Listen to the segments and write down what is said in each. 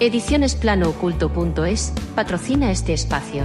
Edicionesplanooculto.es patrocina este espacio.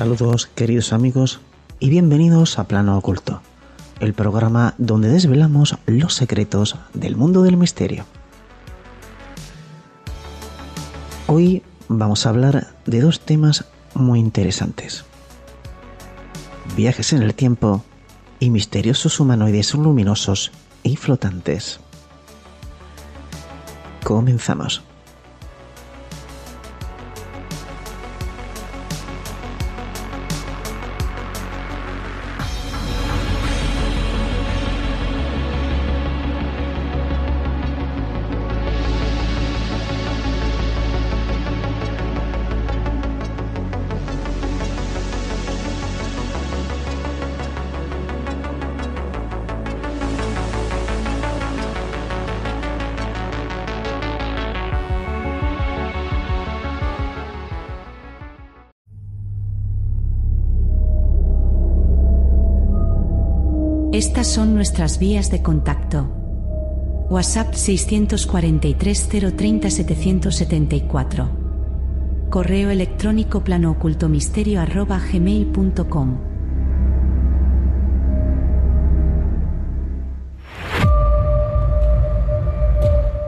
Saludos queridos amigos y bienvenidos a Plano Oculto, el programa donde desvelamos los secretos del mundo del misterio. Hoy vamos a hablar de dos temas muy interesantes. Viajes en el tiempo y misteriosos humanoides luminosos y flotantes. Comenzamos. Estas son nuestras vías de contacto. WhatsApp 643 030 774. Correo electrónico planoocultomisterio arroba gmail.com.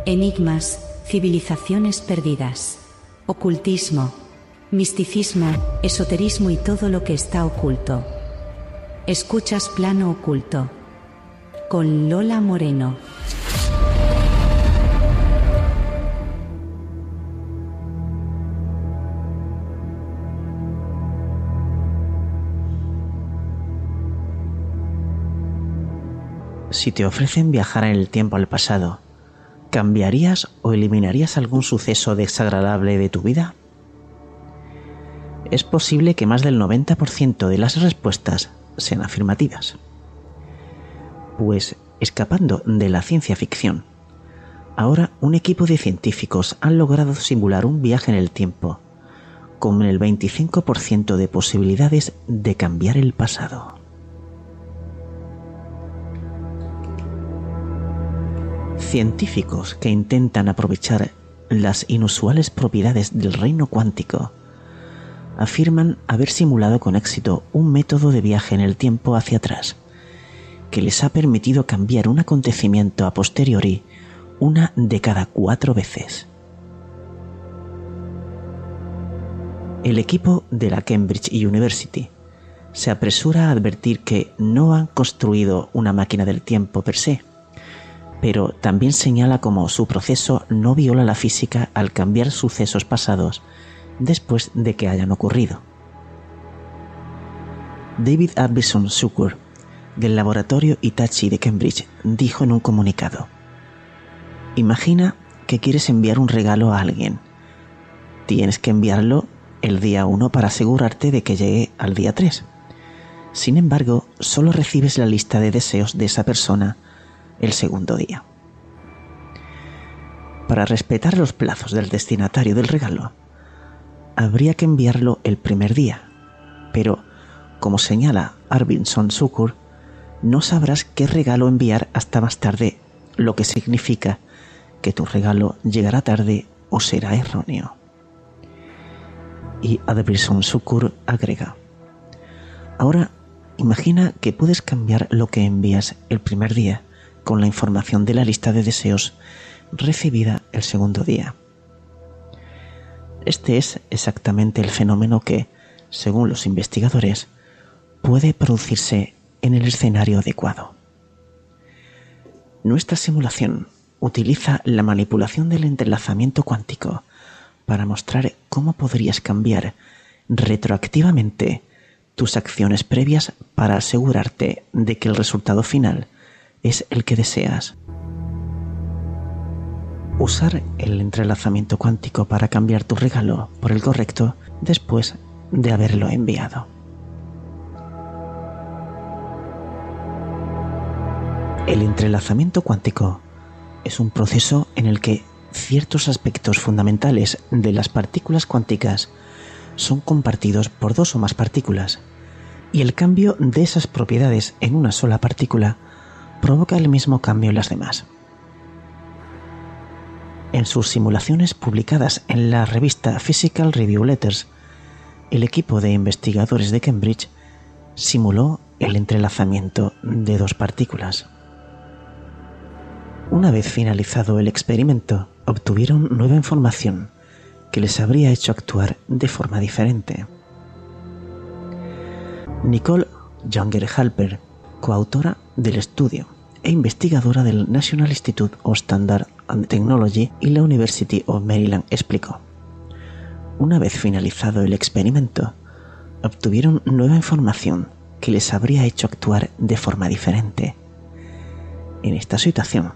Enigmas, civilizaciones perdidas, ocultismo, misticismo, esoterismo y todo lo que está oculto. Escuchas Plano Oculto. Con Lola Moreno. Si te ofrecen viajar en el tiempo al pasado, ¿cambiarías o eliminarías algún suceso desagradable de tu vida? Es posible que más del 90% de las respuestas sean afirmativas. Pues, escapando de la ciencia ficción, ahora un equipo de científicos han logrado simular un viaje en el tiempo, con el 25% de posibilidades de cambiar el pasado. Científicos que intentan aprovechar las inusuales propiedades del reino cuántico afirman haber simulado con éxito un método de viaje en el tiempo hacia atrás, que les ha permitido cambiar un acontecimiento a posteriori una de cada cuatro veces. El equipo de la Cambridge University se apresura a advertir que no han construido una máquina del tiempo per se, pero también señala cómo su proceso no viola la física al cambiar sucesos pasados después de que hayan ocurrido. David Arbison Sukur, del laboratorio Itachi de Cambridge, dijo en un comunicado, Imagina que quieres enviar un regalo a alguien. Tienes que enviarlo el día 1 para asegurarte de que llegue al día 3. Sin embargo, solo recibes la lista de deseos de esa persona el segundo día. Para respetar los plazos del destinatario del regalo, habría que enviarlo el primer día, pero, como señala Arvinson Sukur, no sabrás qué regalo enviar hasta más tarde, lo que significa que tu regalo llegará tarde o será erróneo. Y Adebison Sukur agrega, ahora imagina que puedes cambiar lo que envías el primer día con la información de la lista de deseos recibida el segundo día. Este es exactamente el fenómeno que, según los investigadores, puede producirse en el escenario adecuado. Nuestra simulación utiliza la manipulación del entrelazamiento cuántico para mostrar cómo podrías cambiar retroactivamente tus acciones previas para asegurarte de que el resultado final es el que deseas. Usar el entrelazamiento cuántico para cambiar tu regalo por el correcto después de haberlo enviado. El entrelazamiento cuántico es un proceso en el que ciertos aspectos fundamentales de las partículas cuánticas son compartidos por dos o más partículas, y el cambio de esas propiedades en una sola partícula provoca el mismo cambio en las demás. En sus simulaciones publicadas en la revista Physical Review Letters, el equipo de investigadores de Cambridge simuló el entrelazamiento de dos partículas. Una vez finalizado el experimento, obtuvieron nueva información que les habría hecho actuar de forma diferente. Nicole Younger Halper, coautora del estudio e investigadora del National Institute of Standard Technology y la University of Maryland, explicó. Una vez finalizado el experimento, obtuvieron nueva información que les habría hecho actuar de forma diferente. En esta situación,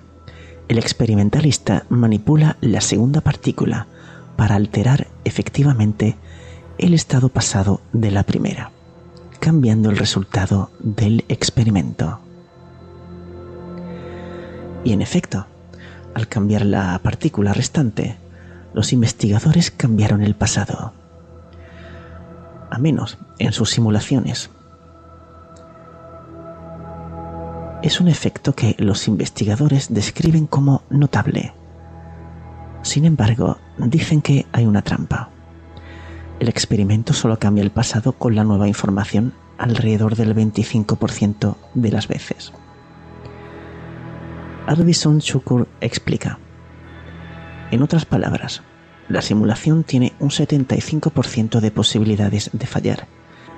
el experimentalista manipula la segunda partícula para alterar efectivamente el estado pasado de la primera, cambiando el resultado del experimento. Y en efecto, al cambiar la partícula restante, los investigadores cambiaron el pasado, a menos en sus simulaciones es un efecto que los investigadores describen como notable. Sin embargo, dicen que hay una trampa. El experimento solo cambia el pasado con la nueva información alrededor del 25% de las veces. Arvisun Chukur explica. En otras palabras, la simulación tiene un 75% de posibilidades de fallar.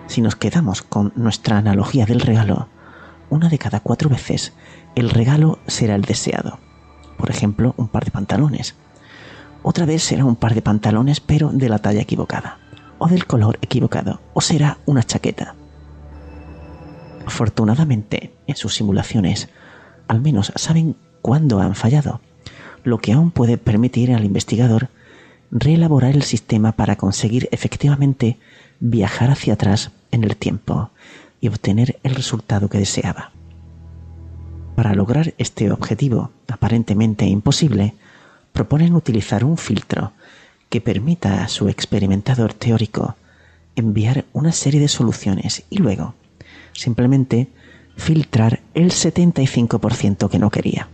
Si nos quedamos con nuestra analogía del regalo, una de cada cuatro veces el regalo será el deseado. Por ejemplo, un par de pantalones. Otra vez será un par de pantalones pero de la talla equivocada, o del color equivocado, o será una chaqueta. Afortunadamente, en sus simulaciones, al menos saben cuándo han fallado, lo que aún puede permitir al investigador reelaborar el sistema para conseguir efectivamente viajar hacia atrás en el tiempo y obtener el resultado que deseaba. Para lograr este objetivo aparentemente imposible, proponen utilizar un filtro que permita a su experimentador teórico enviar una serie de soluciones y luego simplemente filtrar el 75% que no quería.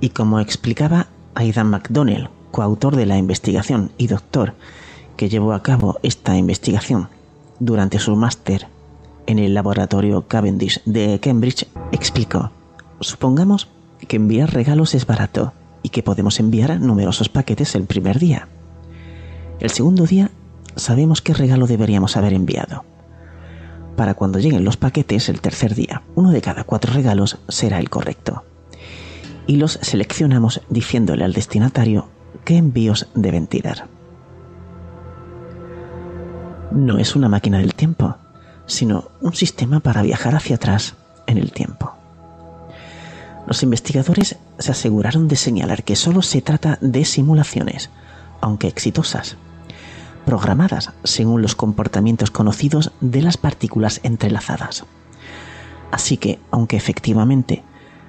Y como explicaba Aidan McDonnell, coautor de la investigación y doctor que llevó a cabo esta investigación durante su máster en el laboratorio Cavendish de Cambridge, explicó, supongamos que enviar regalos es barato y que podemos enviar numerosos paquetes el primer día. El segundo día sabemos qué regalo deberíamos haber enviado. Para cuando lleguen los paquetes el tercer día, uno de cada cuatro regalos será el correcto. Y los seleccionamos diciéndole al destinatario qué envíos deben tirar no es una máquina del tiempo, sino un sistema para viajar hacia atrás en el tiempo. Los investigadores se aseguraron de señalar que solo se trata de simulaciones, aunque exitosas, programadas según los comportamientos conocidos de las partículas entrelazadas. Así que, aunque efectivamente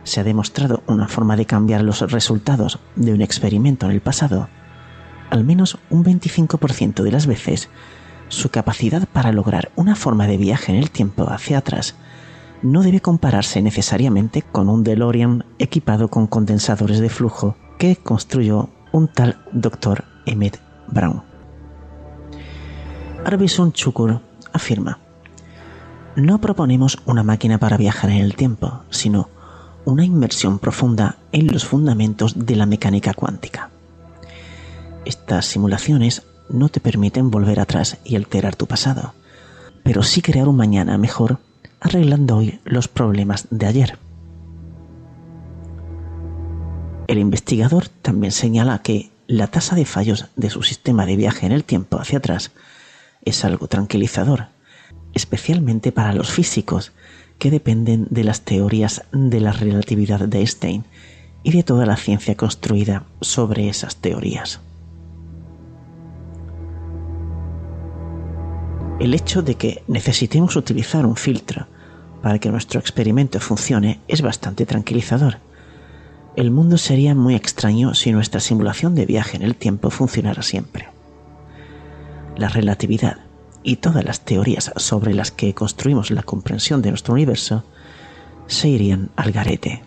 se ha demostrado una forma de cambiar los resultados de un experimento en el pasado, al menos un 25% de las veces su capacidad para lograr una forma de viaje en el tiempo hacia atrás no debe compararse necesariamente con un DeLorean equipado con condensadores de flujo que construyó un tal Dr. Emmett Brown. Arbison Chukur afirma, no proponemos una máquina para viajar en el tiempo, sino una inmersión profunda en los fundamentos de la mecánica cuántica. Estas simulaciones no te permiten volver atrás y alterar tu pasado, pero sí crear un mañana mejor arreglando hoy los problemas de ayer. El investigador también señala que la tasa de fallos de su sistema de viaje en el tiempo hacia atrás es algo tranquilizador, especialmente para los físicos que dependen de las teorías de la relatividad de Einstein y de toda la ciencia construida sobre esas teorías. El hecho de que necesitemos utilizar un filtro para que nuestro experimento funcione es bastante tranquilizador. El mundo sería muy extraño si nuestra simulación de viaje en el tiempo funcionara siempre. La relatividad y todas las teorías sobre las que construimos la comprensión de nuestro universo se irían al garete.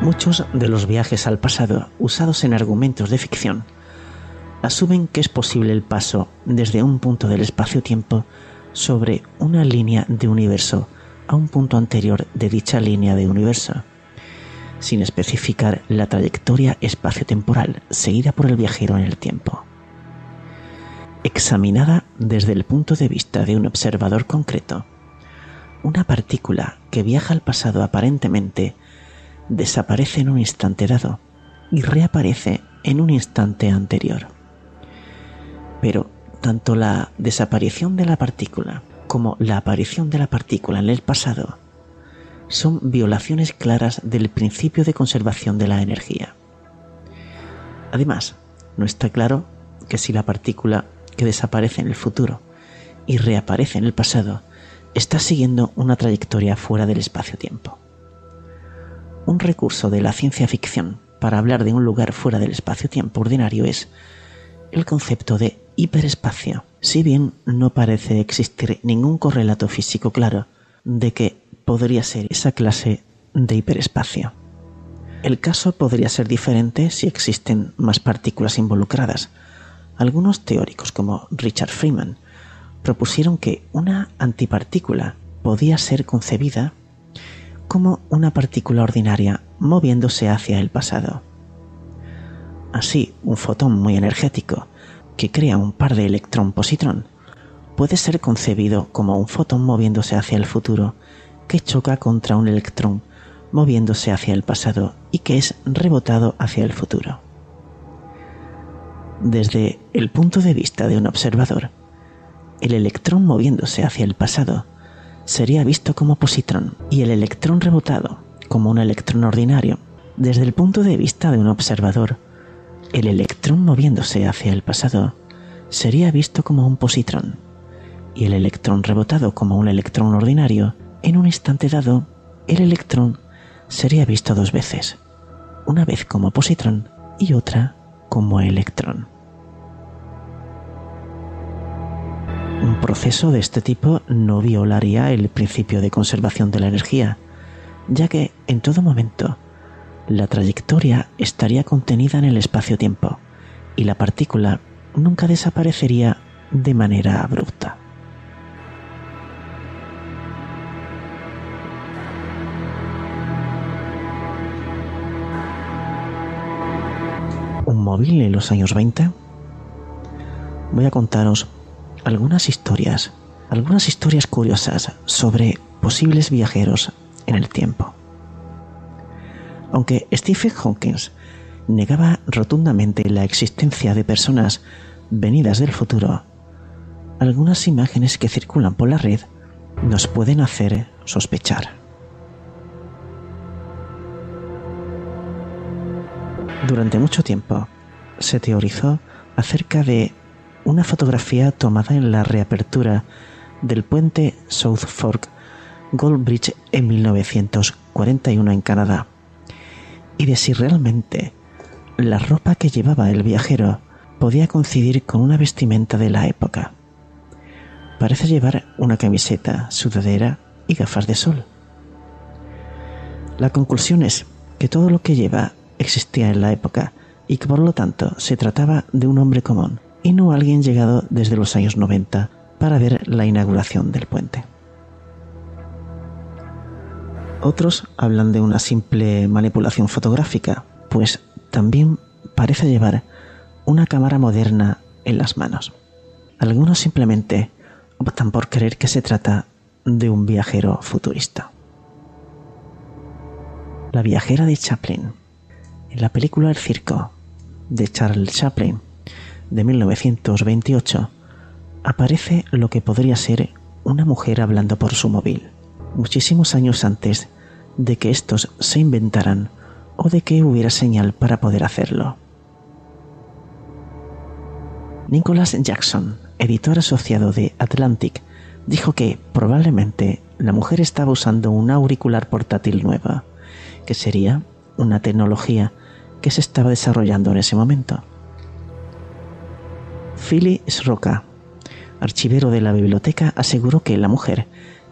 Muchos de los viajes al pasado usados en argumentos de ficción asumen que es posible el paso desde un punto del espacio-tiempo sobre una línea de universo a un punto anterior de dicha línea de universo, sin especificar la trayectoria espacio-temporal seguida por el viajero en el tiempo. Examinada desde el punto de vista de un observador concreto, una partícula que viaja al pasado aparentemente desaparece en un instante dado y reaparece en un instante anterior. Pero tanto la desaparición de la partícula como la aparición de la partícula en el pasado son violaciones claras del principio de conservación de la energía. Además, no está claro que si la partícula que desaparece en el futuro y reaparece en el pasado está siguiendo una trayectoria fuera del espacio-tiempo un recurso de la ciencia ficción para hablar de un lugar fuera del espacio-tiempo ordinario es el concepto de hiperespacio, si bien no parece existir ningún correlato físico claro de que podría ser esa clase de hiperespacio. El caso podría ser diferente si existen más partículas involucradas. Algunos teóricos como Richard Freeman propusieron que una antipartícula podía ser concebida como una partícula ordinaria moviéndose hacia el pasado. Así, un fotón muy energético que crea un par de electrón-positrón puede ser concebido como un fotón moviéndose hacia el futuro que choca contra un electrón moviéndose hacia el pasado y que es rebotado hacia el futuro. Desde el punto de vista de un observador, el electrón moviéndose hacia el pasado sería visto como positrón y el electrón rebotado como un electrón ordinario. Desde el punto de vista de un observador, el electrón moviéndose hacia el pasado sería visto como un positrón y el electrón rebotado como un electrón ordinario, en un instante dado, el electrón sería visto dos veces, una vez como positrón y otra como electrón. Un proceso de este tipo no violaría el principio de conservación de la energía, ya que en todo momento la trayectoria estaría contenida en el espacio-tiempo y la partícula nunca desaparecería de manera abrupta. Un móvil en los años 20. Voy a contaros algunas historias, algunas historias curiosas sobre posibles viajeros en el tiempo. Aunque Stephen Hawking negaba rotundamente la existencia de personas venidas del futuro, algunas imágenes que circulan por la red nos pueden hacer sospechar. Durante mucho tiempo se teorizó acerca de una fotografía tomada en la reapertura del puente South Fork Gold Bridge en 1941 en Canadá y de si realmente la ropa que llevaba el viajero podía coincidir con una vestimenta de la época. Parece llevar una camiseta, sudadera y gafas de sol. La conclusión es que todo lo que lleva existía en la época y que por lo tanto se trataba de un hombre común y no alguien llegado desde los años 90 para ver la inauguración del puente. Otros hablan de una simple manipulación fotográfica, pues también parece llevar una cámara moderna en las manos. Algunos simplemente optan por creer que se trata de un viajero futurista. La viajera de Chaplin. En la película El Circo de Charles Chaplin de 1928 aparece lo que podría ser una mujer hablando por su móvil, muchísimos años antes de que estos se inventaran o de que hubiera señal para poder hacerlo. Nicholas Jackson, editor asociado de Atlantic, dijo que probablemente la mujer estaba usando un auricular portátil nueva, que sería una tecnología que se estaba desarrollando en ese momento. Philly Sroka, archivero de la biblioteca, aseguró que la mujer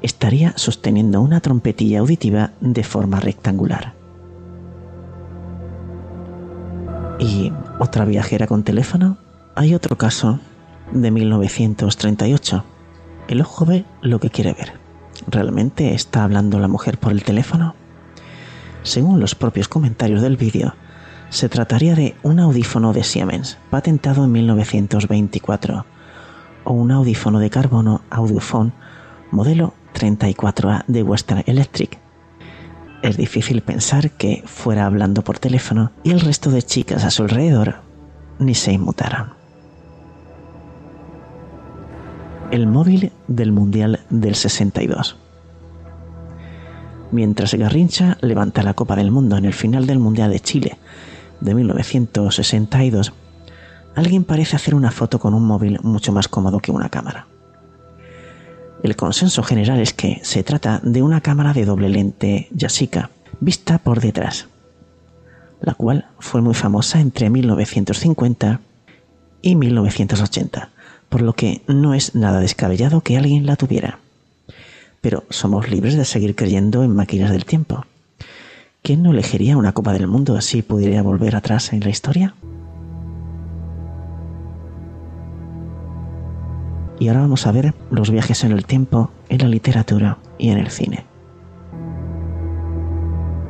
estaría sosteniendo una trompetilla auditiva de forma rectangular. ¿Y otra viajera con teléfono? Hay otro caso de 1938. El ojo ve lo que quiere ver. ¿Realmente está hablando la mujer por el teléfono? Según los propios comentarios del vídeo, se trataría de un audífono de Siemens, patentado en 1924, o un audífono de carbono Audiophone, modelo 34A de Western Electric. Es difícil pensar que fuera hablando por teléfono y el resto de chicas a su alrededor ni se inmutaran. El móvil del Mundial del 62. Mientras Garrincha levanta la Copa del Mundo en el final del Mundial de Chile de 1962, alguien parece hacer una foto con un móvil mucho más cómodo que una cámara. El consenso general es que se trata de una cámara de doble lente Yashica, vista por detrás, la cual fue muy famosa entre 1950 y 1980, por lo que no es nada descabellado que alguien la tuviera. Pero somos libres de seguir creyendo en máquinas del tiempo. ¿Quién no elegiría una Copa del Mundo si pudiera volver atrás en la historia? Y ahora vamos a ver los viajes en el tiempo, en la literatura y en el cine.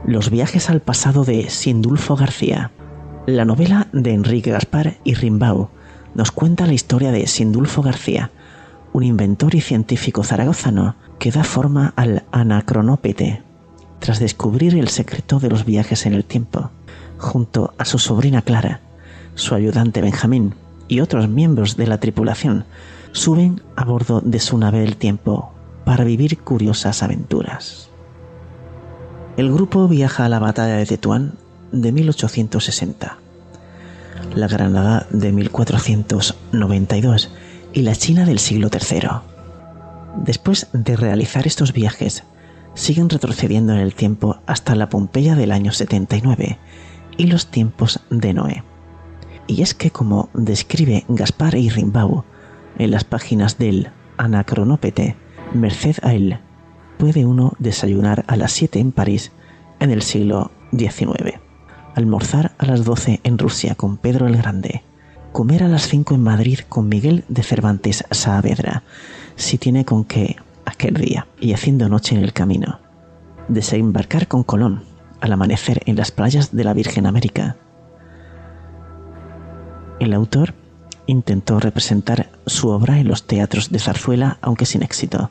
Los viajes al pasado de Sindulfo García. La novela de Enrique Gaspar y Rimbaud nos cuenta la historia de Sindulfo García, un inventor y científico zaragozano que da forma al anacronópete tras descubrir el secreto de los viajes en el tiempo, junto a su sobrina Clara, su ayudante Benjamín y otros miembros de la tripulación suben a bordo de su nave del tiempo para vivir curiosas aventuras. El grupo viaja a la batalla de Tetuán de 1860, la Granada de 1492 y la China del siglo III. Después de realizar estos viajes, siguen retrocediendo en el tiempo hasta la Pompeya del año 79 y los tiempos de Noé. Y es que como describe Gaspar y Rimbaud, en las páginas del Anacronópete, merced a él, puede uno desayunar a las 7 en París en el siglo XIX, almorzar a las 12 en Rusia con Pedro el Grande, comer a las 5 en Madrid con Miguel de Cervantes Saavedra, si tiene con qué aquel día, y haciendo noche en el camino, desembarcar con Colón al amanecer en las playas de la Virgen América. El autor intentó representar su obra en los teatros de zarzuela, aunque sin éxito.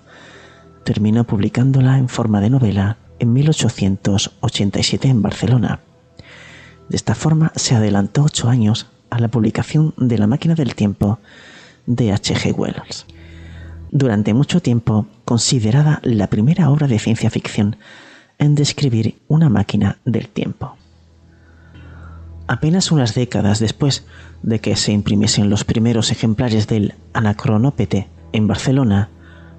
Terminó publicándola en forma de novela en 1887 en Barcelona. De esta forma se adelantó ocho años a la publicación de La máquina del tiempo de H.G. Wells. Durante mucho tiempo considerada la primera obra de ciencia ficción en describir una máquina del tiempo. Apenas unas décadas después de que se imprimiesen los primeros ejemplares del Anacronópete en Barcelona,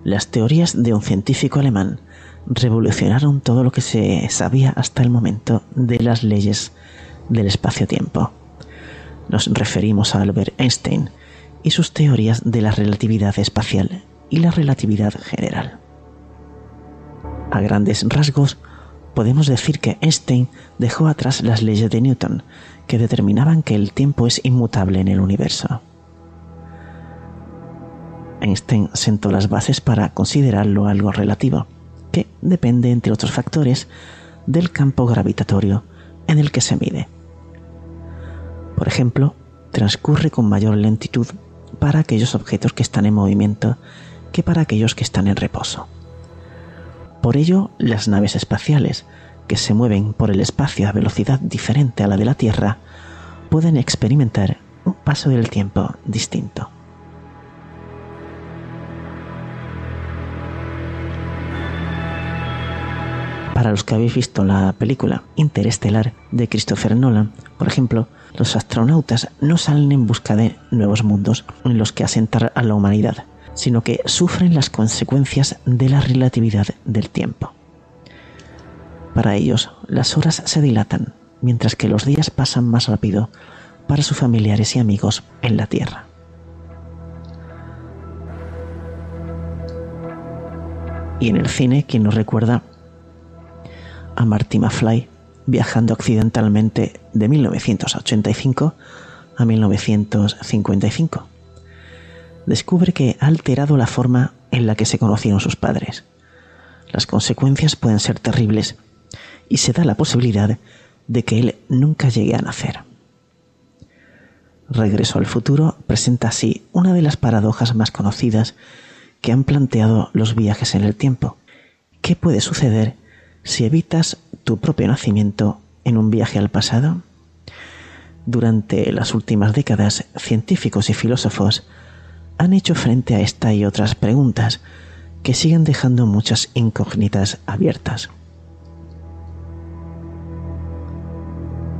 las teorías de un científico alemán revolucionaron todo lo que se sabía hasta el momento de las leyes del espacio-tiempo. Nos referimos a Albert Einstein y sus teorías de la relatividad espacial y la relatividad general. A grandes rasgos, podemos decir que Einstein dejó atrás las leyes de Newton, que determinaban que el tiempo es inmutable en el universo. Einstein sentó las bases para considerarlo algo relativo, que depende, entre otros factores, del campo gravitatorio en el que se mide. Por ejemplo, transcurre con mayor lentitud para aquellos objetos que están en movimiento que para aquellos que están en reposo. Por ello, las naves espaciales, que se mueven por el espacio a velocidad diferente a la de la Tierra, pueden experimentar un paso del tiempo distinto. Para los que habéis visto la película Interestelar de Christopher Nolan, por ejemplo, los astronautas no salen en busca de nuevos mundos en los que asentar a la humanidad, sino que sufren las consecuencias de la relatividad del tiempo. Para ellos, las horas se dilatan, mientras que los días pasan más rápido para sus familiares y amigos en la Tierra. Y en el cine, quien nos recuerda a Marty McFly viajando accidentalmente de 1985 a 1955. Descubre que ha alterado la forma en la que se conocieron sus padres. Las consecuencias pueden ser terribles y se da la posibilidad de que él nunca llegue a nacer. Regreso al futuro presenta así una de las paradojas más conocidas que han planteado los viajes en el tiempo. ¿Qué puede suceder si evitas tu propio nacimiento en un viaje al pasado? Durante las últimas décadas, científicos y filósofos han hecho frente a esta y otras preguntas que siguen dejando muchas incógnitas abiertas.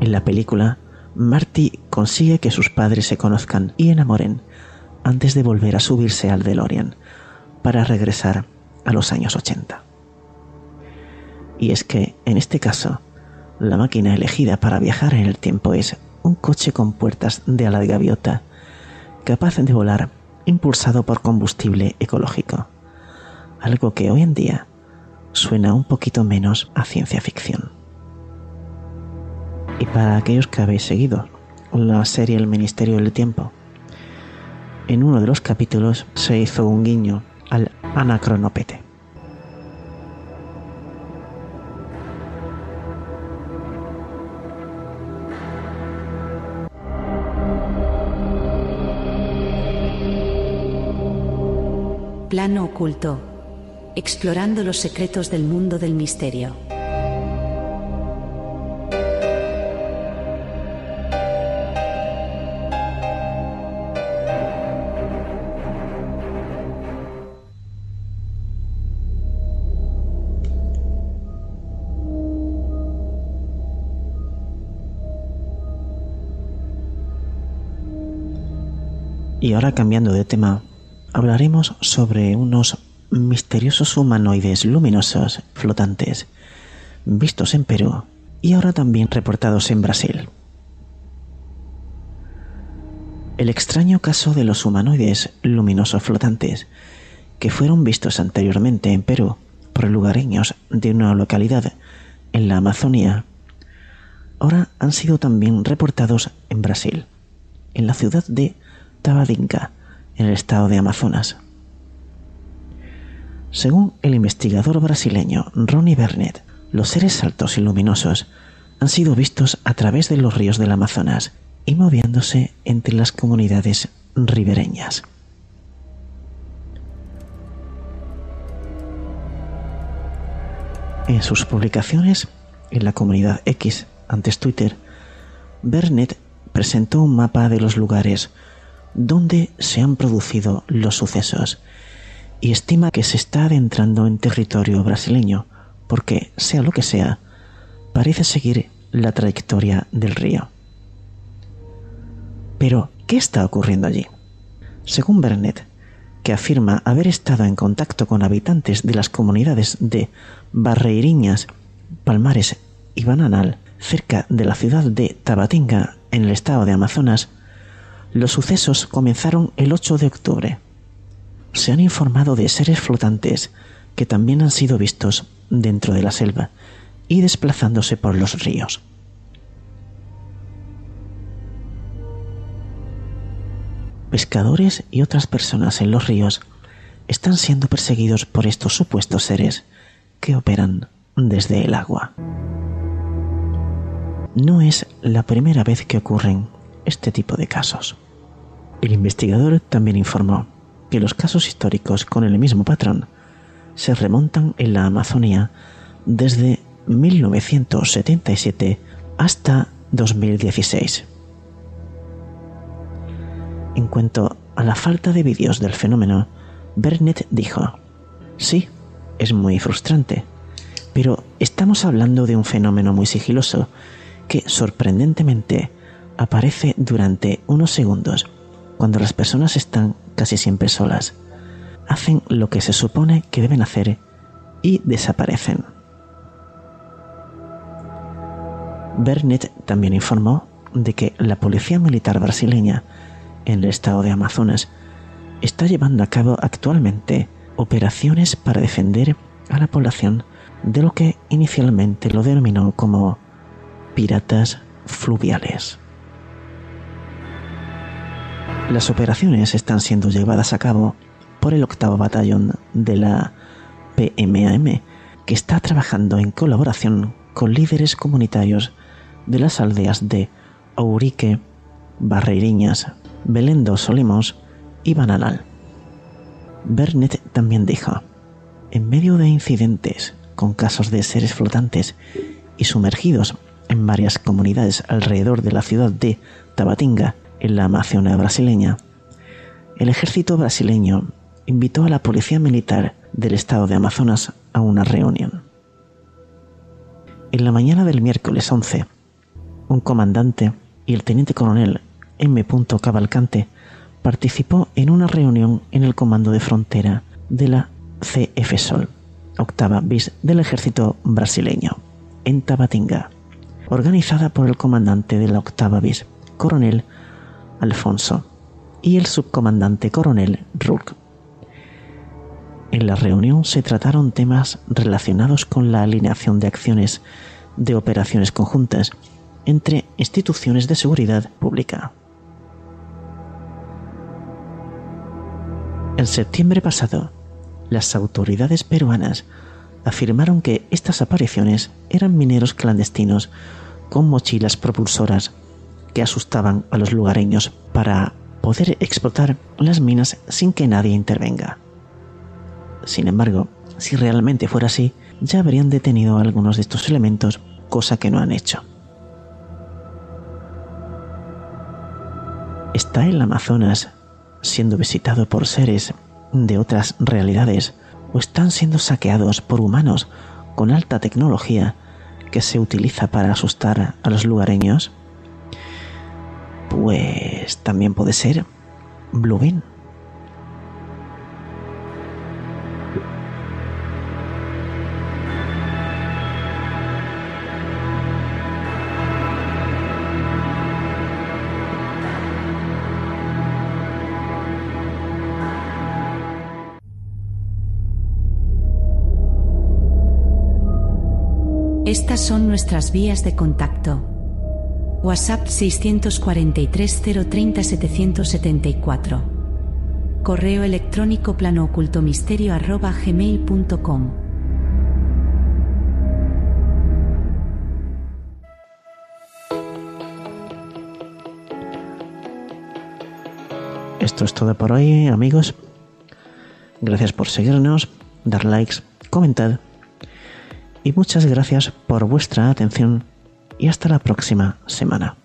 En la película, Marty consigue que sus padres se conozcan y enamoren antes de volver a subirse al DeLorean para regresar a los años 80. Y es que, en este caso, la máquina elegida para viajar en el tiempo es un coche con puertas de ala de gaviota, capaz de volar impulsado por combustible ecológico, algo que hoy en día suena un poquito menos a ciencia ficción. Y para aquellos que habéis seguido la serie El Ministerio del Tiempo, en uno de los capítulos se hizo un guiño al anacronopete. Plano oculto. Explorando los secretos del mundo del misterio. Y ahora cambiando de tema, hablaremos sobre unos misteriosos humanoides luminosos flotantes vistos en Perú y ahora también reportados en Brasil. El extraño caso de los humanoides luminosos flotantes que fueron vistos anteriormente en Perú por lugareños de una localidad en la Amazonía, ahora han sido también reportados en Brasil, en la ciudad de Tabadinga, en el estado de Amazonas. Según el investigador brasileño Ronnie Bernet, los seres altos y luminosos han sido vistos a través de los ríos del Amazonas y moviéndose entre las comunidades ribereñas. En sus publicaciones en la comunidad X, antes Twitter, Bernet presentó un mapa de los lugares dónde se han producido los sucesos y estima que se está adentrando en territorio brasileño porque, sea lo que sea, parece seguir la trayectoria del río. Pero, ¿qué está ocurriendo allí? Según Bernet, que afirma haber estado en contacto con habitantes de las comunidades de Barreiriñas, Palmares y Bananal, cerca de la ciudad de Tabatinga en el estado de Amazonas, los sucesos comenzaron el 8 de octubre. Se han informado de seres flotantes que también han sido vistos dentro de la selva y desplazándose por los ríos. Pescadores y otras personas en los ríos están siendo perseguidos por estos supuestos seres que operan desde el agua. No es la primera vez que ocurren este tipo de casos. El investigador también informó que los casos históricos con el mismo patrón se remontan en la Amazonía desde 1977 hasta 2016. En cuanto a la falta de vídeos del fenómeno, Bernet dijo, sí, es muy frustrante, pero estamos hablando de un fenómeno muy sigiloso que sorprendentemente aparece durante unos segundos cuando las personas están casi siempre solas. Hacen lo que se supone que deben hacer y desaparecen. Bernet también informó de que la policía militar brasileña en el estado de Amazonas está llevando a cabo actualmente operaciones para defender a la población de lo que inicialmente lo denominó como piratas fluviales. Las operaciones están siendo llevadas a cabo por el octavo batallón de la PMAM, que está trabajando en colaboración con líderes comunitarios de las aldeas de Aurique, Barreiriñas, Belén dos y Bananal. Bernet también dijo, en medio de incidentes con casos de seres flotantes y sumergidos en varias comunidades alrededor de la ciudad de Tabatinga, en la Amazonia brasileña, el ejército brasileño invitó a la policía militar del estado de Amazonas a una reunión. En la mañana del miércoles 11, un comandante y el teniente coronel M. Cavalcante participó en una reunión en el comando de frontera de la CF Sol, octava bis del ejército brasileño, en Tabatinga, organizada por el comandante de la octava bis, coronel Alfonso, y el subcomandante coronel Rourke. En la reunión se trataron temas relacionados con la alineación de acciones de operaciones conjuntas entre instituciones de seguridad pública. En septiembre pasado, las autoridades peruanas afirmaron que estas apariciones eran mineros clandestinos con mochilas propulsoras que asustaban a los lugareños para poder explotar las minas sin que nadie intervenga. Sin embargo, si realmente fuera así, ya habrían detenido algunos de estos elementos, cosa que no han hecho. ¿Está el Amazonas siendo visitado por seres de otras realidades o están siendo saqueados por humanos con alta tecnología que se utiliza para asustar a los lugareños? Pues también puede ser Bluebeam. Estas son nuestras vías de contacto. WhatsApp 643 030 774. Correo electrónico planoocultomisterio.gmail.com Esto es todo por hoy, amigos. Gracias por seguirnos, dar likes, comentar y muchas gracias por vuestra atención y hasta la próxima semana.